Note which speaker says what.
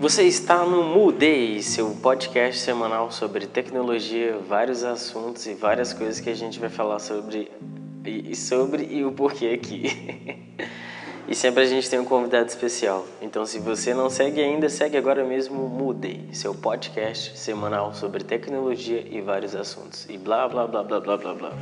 Speaker 1: Você está no Mudei, seu podcast semanal sobre tecnologia, vários assuntos e várias coisas que a gente vai falar sobre e sobre e o porquê aqui. e sempre a gente tem um convidado especial. Então, se você não segue ainda, segue agora mesmo Mudei, seu podcast semanal sobre tecnologia e vários assuntos. E blá blá blá blá blá blá blá.